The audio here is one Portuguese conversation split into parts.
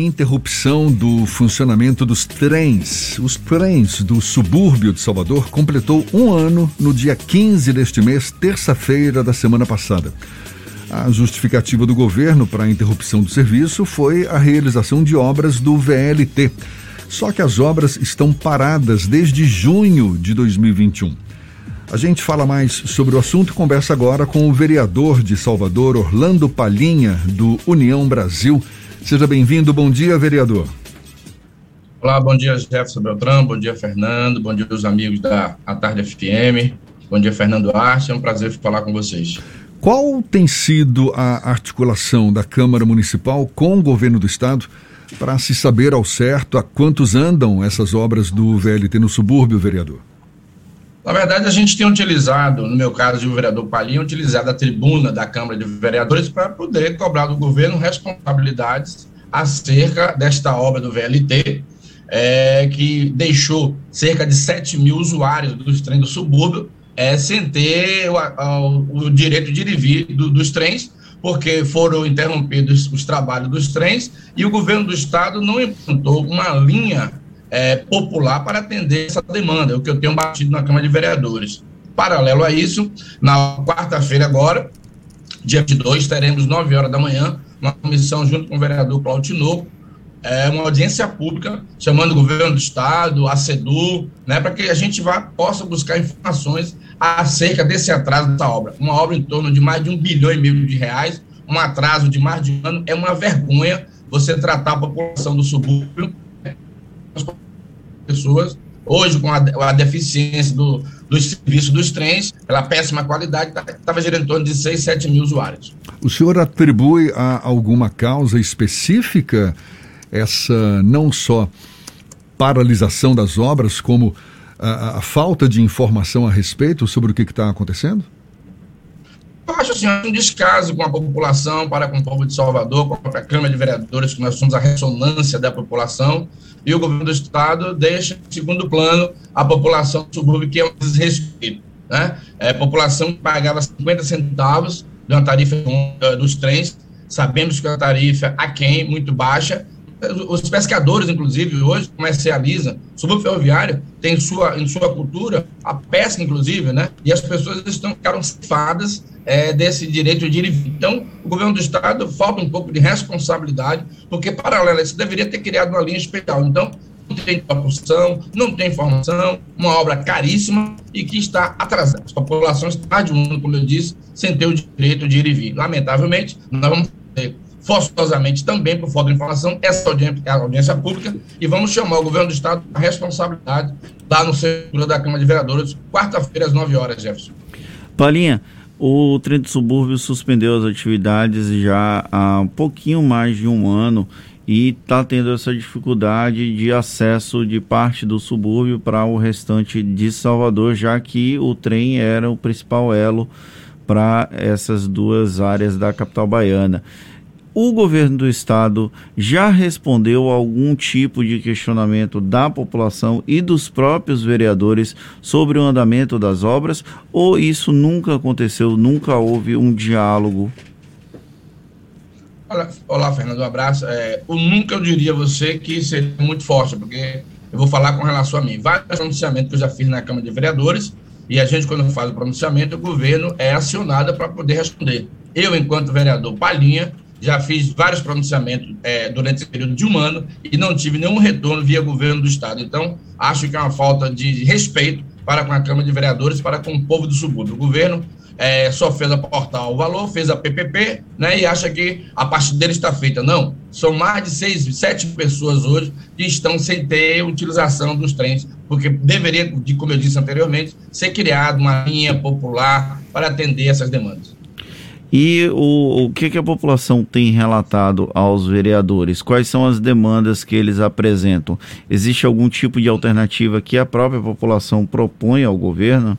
interrupção do funcionamento dos trens. Os trens do subúrbio de Salvador completou um ano no dia 15 deste mês, terça-feira da semana passada. A justificativa do governo para a interrupção do serviço foi a realização de obras do VLT. Só que as obras estão paradas desde junho de 2021. A gente fala mais sobre o assunto e conversa agora com o vereador de Salvador, Orlando Palhinha, do União Brasil. Seja bem-vindo. Bom dia, vereador. Olá, bom dia, Jefferson Beltrão. Bom dia, Fernando. Bom dia, os amigos da A Tarde FM. Bom dia, Fernando Arte. É um prazer falar com vocês. Qual tem sido a articulação da Câmara Municipal com o governo do Estado para se saber ao certo a quantos andam essas obras do VLT no subúrbio, vereador? Na verdade, a gente tem utilizado, no meu caso, o vereador Palhinha, utilizado a tribuna da Câmara de Vereadores para poder cobrar do governo responsabilidades acerca desta obra do VLT, é, que deixou cerca de 7 mil usuários dos trens do subúrbio é, sem ter o, o, direito de ir vir do, dos trens, porque foram interrompidos os trabalhos dos trens e o governo do estado não implantou uma linha é, popular para atender essa demanda, é o que eu tenho batido na Câmara de Vereadores. Paralelo a isso, na quarta-feira agora, dia 22, teremos 9 horas da manhã, uma comissão junto com o vereador Claudio Tinoco, é, uma audiência pública, chamando o governo do estado, a SEDU, né, para que a gente vá, possa buscar informações acerca desse atraso dessa obra. Uma obra em torno de mais de um bilhão e meio de reais, um atraso de mais de um ano, é uma vergonha você tratar a população do subúrbio pessoas. Hoje, com a, a deficiência do, dos serviços dos trens, pela péssima qualidade, estava tá, gerando em torno de 6, 7 mil usuários. O senhor atribui a alguma causa específica essa não só paralisação das obras, como a, a falta de informação a respeito sobre o que está acontecendo? Eu acho assim, um descaso com a população, para com o povo de Salvador, com a própria Câmara de Vereadores, que nós somos a ressonância da população, e o governo do Estado deixa em segundo plano a população do subúrbio, que é um desrespeito. Né? É, a população pagava 50 centavos de uma tarifa dos trens, sabemos que é uma tarifa aquém, muito baixa, os pescadores, inclusive, hoje comercializam. O subúrbio ferroviário tem sua, em sua cultura a pesca, inclusive, né? E as pessoas estão ficaram cefadas é, desse direito de ir e vir. Então, o governo do Estado falta um pouco de responsabilidade, porque, paralelo a isso, deveria ter criado uma linha especial. Então, não tem interrupção, não tem informação, uma obra caríssima e que está atrasada. A população está de um como eu disse, sem ter o direito de ir e vir. Lamentavelmente, nós vamos ter forçosamente também por falta de informação, essa audiência, a audiência pública, e vamos chamar o governo do Estado a responsabilidade lá no centro da Câmara de Vereadores, quarta-feira, às 9 horas, Jefferson. Palinha, o trem do subúrbio suspendeu as atividades já há um pouquinho mais de um ano e está tendo essa dificuldade de acesso de parte do subúrbio para o restante de Salvador, já que o trem era o principal elo para essas duas áreas da capital baiana o governo do estado já respondeu a algum tipo de questionamento da população e dos próprios vereadores sobre o andamento das obras ou isso nunca aconteceu, nunca houve um diálogo? Olá, olá Fernando, um abraço. É, o nunca eu diria a você que seria muito forte, porque eu vou falar com relação a mim. Vários pronunciamentos que eu já fiz na Câmara de Vereadores, e a gente, quando faz o pronunciamento, o governo é acionado para poder responder. Eu, enquanto vereador Palhinha, já fiz vários pronunciamentos é, durante esse período de um ano e não tive nenhum retorno via governo do Estado. Então, acho que é uma falta de respeito para com a Câmara de Vereadores, para com o povo do subúrbio. O governo é, só fez aportar o valor, fez a PPP, né, e acha que a parte dele está feita. Não, são mais de seis, sete pessoas hoje que estão sem ter utilização dos trens, porque deveria, como eu disse anteriormente, ser criada uma linha popular para atender essas demandas. E o, o que, que a população tem relatado aos vereadores? Quais são as demandas que eles apresentam? Existe algum tipo de alternativa que a própria população propõe ao governo?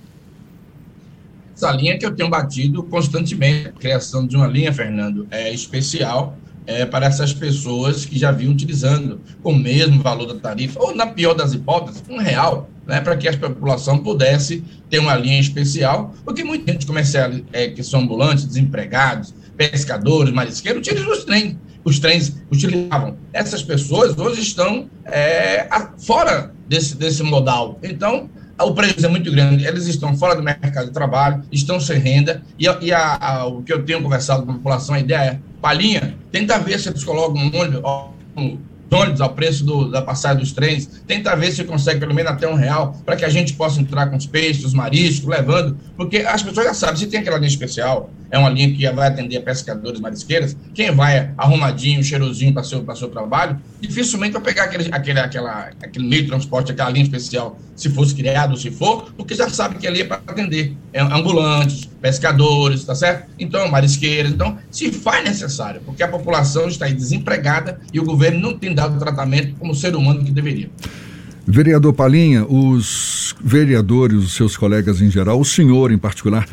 Essa linha que eu tenho batido constantemente, criação de uma linha, Fernando, é especial é, para essas pessoas que já vinham utilizando com o mesmo valor da tarifa, ou na pior das hipóteses, um real né, para que a população pudesse ter uma linha especial, porque muita gente comercial é, que são ambulantes, desempregados, pescadores, marisqueiros, utilizam os trens. Os trens utilizavam. Essas pessoas hoje estão é, fora desse, desse modal. Então, o preço é muito grande, eles estão fora do mercado de trabalho, estão sem renda, e, e a, a, o que eu tenho conversado com a população, a ideia é, palhinha, tenta ver se eles colocam um ônibus, ônibus ao preço do, da passagem dos trens, tenta ver se consegue pelo menos até um real, para que a gente possa entrar com os peixes, os mariscos, levando, porque as pessoas já sabem, se tem aquela linha especial, é uma linha que vai atender pescadores marisqueiras, quem vai arrumadinho, cheirosinho para seu, seu trabalho, dificilmente vai pegar aquele, aquele, aquela, aquele meio de transporte, aquela linha especial, se fosse criado se for, porque já sabe que ali é para atender é, ambulantes, pescadores, tá certo? Então, marisqueiras, então, se faz necessário, porque a população está aí desempregada e o governo não tem dado tratamento como ser humano que deveria. Vereador Palinha, os vereadores, os seus colegas em geral, o senhor em particular,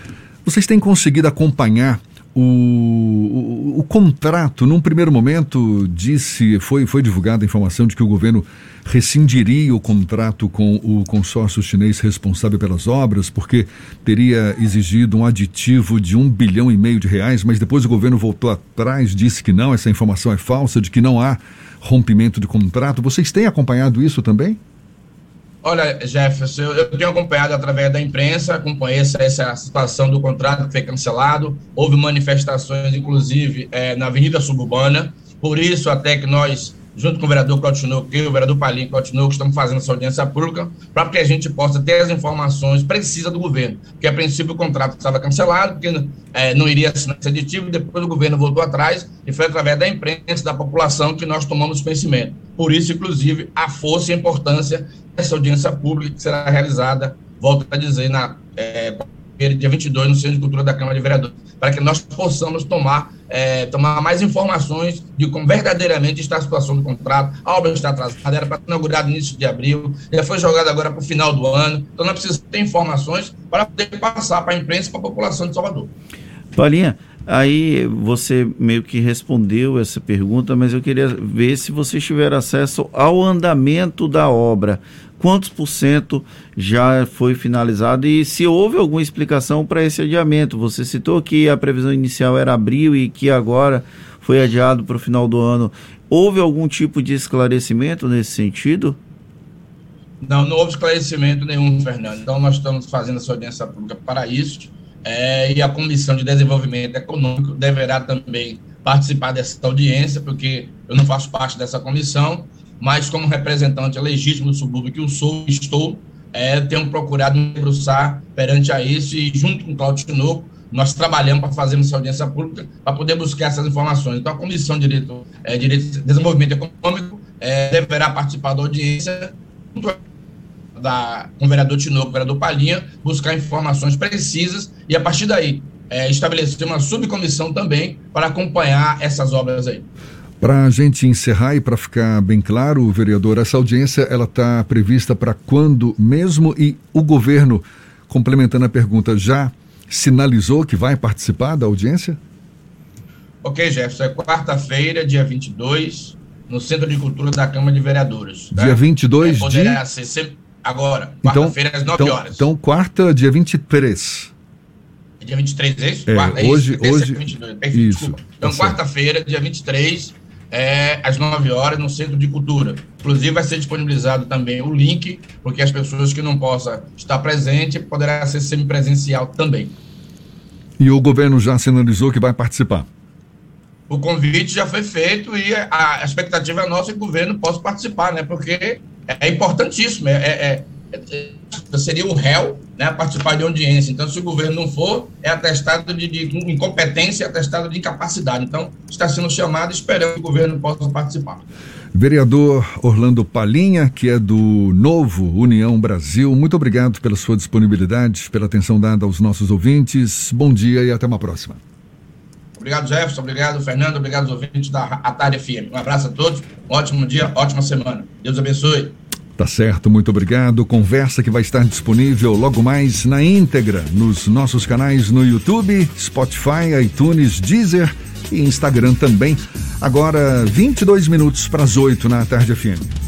vocês têm conseguido acompanhar o, o, o, contrato? Num primeiro momento, disse, foi, foi divulgada a informação de que o governo rescindiria o contrato com o consórcio chinês responsável pelas obras, porque teria exigido um aditivo de um bilhão e meio de reais, mas depois o governo voltou atrás, disse que não, essa informação é falsa, de que não há rompimento de contrato. Vocês têm acompanhado isso também? Olha, Jefferson, eu, tenho acompanhado através da imprensa, acompanhei essa, essa situação do contrato que foi cancelado. Houve manifestações, inclusive, é, na Avenida Suburbana. Por isso, até que nós, junto com o vereador Cotinoco e o vereador Palinho Cotinoco, estamos fazendo essa audiência pública para que a gente possa ter as informações precisas do governo. Porque, a princípio, o contrato estava cancelado, porque é, não iria assinar esse aditivo, depois o governo voltou atrás e foi através da imprensa, da população, que nós tomamos conhecimento. Por isso, inclusive, a força e a importância essa audiência pública que será realizada, volto a dizer, na é, dia 22, no Centro de Cultura da Câmara de Vereadores, para que nós possamos tomar, é, tomar mais informações de como verdadeiramente está a situação do contrato. A obra está atrasada, era para ter inaugurado no início de abril, já foi jogada agora para o final do ano. Então, nós precisamos ter informações para poder passar para a imprensa e para a população de Salvador. Paulinha, aí você meio que respondeu essa pergunta, mas eu queria ver se você tiver acesso ao andamento da obra quantos por cento já foi finalizado e se houve alguma explicação para esse adiamento. Você citou que a previsão inicial era abril e que agora foi adiado para o final do ano. Houve algum tipo de esclarecimento nesse sentido? Não, não houve esclarecimento nenhum, Fernando. Então, nós estamos fazendo essa audiência pública para isso. É, e a Comissão de Desenvolvimento Econômico deverá também participar dessa audiência, porque eu não faço parte dessa comissão, mas como representante legítimo do subúrbio que eu sou estou, é, tenho procurado me debruçar perante a isso e junto com o Claudio Tinoco, nós trabalhamos para fazer essa audiência pública para poder buscar essas informações. Então, a Comissão de Direito, é, Direito de Desenvolvimento Econômico é, deverá participar da audiência junto da, com o vereador Tinoco, o vereador Palhinha, buscar informações precisas e, a partir daí, é, estabelecer uma subcomissão também para acompanhar essas obras aí. Para a gente encerrar e para ficar bem claro, vereador, essa audiência ela está prevista para quando mesmo e o governo, complementando a pergunta, já sinalizou que vai participar da audiência? Ok, Jefferson, é quarta-feira, dia 22, no Centro de Cultura da Câmara de Vereadores. Dia 22 é, poderá de... ser agora, então, quarta-feira, às 9 então, horas. Então, quarta, dia 23. É dia 23, é isso? É, quarta, hoje, é isso, hoje, 22, perfeito, isso, Então, tá quarta-feira, dia 23, é, às 9 horas no Centro de Cultura. Inclusive, vai ser disponibilizado também o link, porque as pessoas que não possam estar presentes poderá ser semipresencial também. E o governo já sinalizou que vai participar? O convite já foi feito e a expectativa é nossa que o governo possa participar, né? Porque é importantíssimo. É, é, é, seria o réu né, participar de audiência. Então, se o governo não for, é atestado de, de incompetência e atestado de incapacidade. Então, está sendo chamado esperando que o governo possa participar. Vereador Orlando Palinha, que é do Novo União Brasil, muito obrigado pela sua disponibilidade, pela atenção dada aos nossos ouvintes. Bom dia e até uma próxima. Obrigado, Jefferson. Obrigado, Fernando. Obrigado ouvintes da Atalha FM. Um abraço a todos. Um ótimo dia, ótima semana. Deus abençoe. Tá certo, muito obrigado. Conversa que vai estar disponível logo mais na íntegra nos nossos canais no YouTube, Spotify, iTunes, Deezer e Instagram também. Agora, 22 minutos para as 8 na tarde FM.